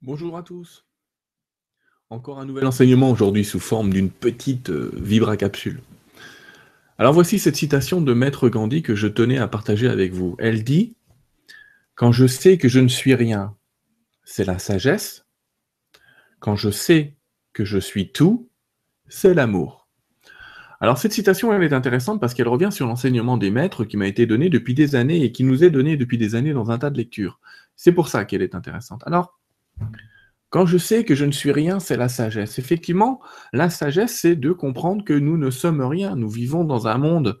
Bonjour à tous. Encore un nouvel enseignement aujourd'hui sous forme d'une petite euh, vibra-capsule. Alors voici cette citation de Maître Gandhi que je tenais à partager avec vous. Elle dit Quand je sais que je ne suis rien, c'est la sagesse. Quand je sais que je suis tout, c'est l'amour. Alors cette citation, elle est intéressante parce qu'elle revient sur l'enseignement des maîtres qui m'a été donné depuis des années et qui nous est donné depuis des années dans un tas de lectures. C'est pour ça qu'elle est intéressante. Alors, quand je sais que je ne suis rien, c'est la sagesse. Effectivement, la sagesse, c'est de comprendre que nous ne sommes rien. Nous vivons dans un monde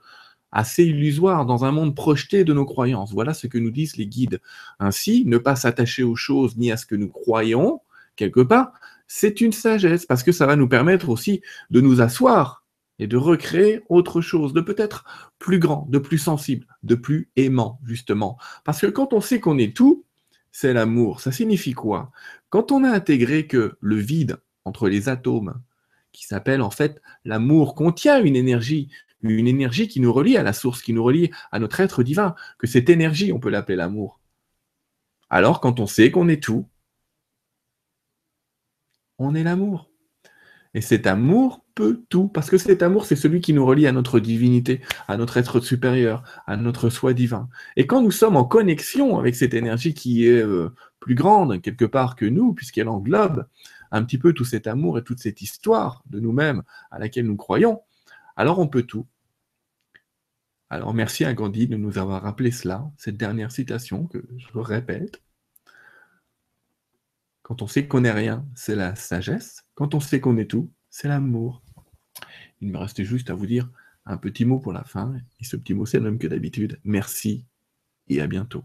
assez illusoire, dans un monde projeté de nos croyances. Voilà ce que nous disent les guides. Ainsi, ne pas s'attacher aux choses ni à ce que nous croyons, quelque part, c'est une sagesse, parce que ça va nous permettre aussi de nous asseoir et de recréer autre chose, de peut-être plus grand, de plus sensible, de plus aimant, justement. Parce que quand on sait qu'on est tout, c'est l'amour. Ça signifie quoi? Quand on a intégré que le vide entre les atomes, qui s'appelle en fait l'amour, contient une énergie, une énergie qui nous relie à la source, qui nous relie à notre être divin, que cette énergie, on peut l'appeler l'amour. Alors quand on sait qu'on est tout, on est l'amour. Et cet amour peut tout, parce que cet amour, c'est celui qui nous relie à notre divinité, à notre être supérieur, à notre soi divin. Et quand nous sommes en connexion avec cette énergie qui est euh, plus grande quelque part que nous, puisqu'elle englobe un petit peu tout cet amour et toute cette histoire de nous-mêmes à laquelle nous croyons, alors on peut tout. Alors merci à Gandhi de nous avoir rappelé cela, cette dernière citation que je répète. Quand on sait qu'on n'est rien, c'est la sagesse. Quand on sait qu'on est tout, c'est l'amour. Il me reste juste à vous dire un petit mot pour la fin. Et ce petit mot, c'est le même que d'habitude. Merci et à bientôt.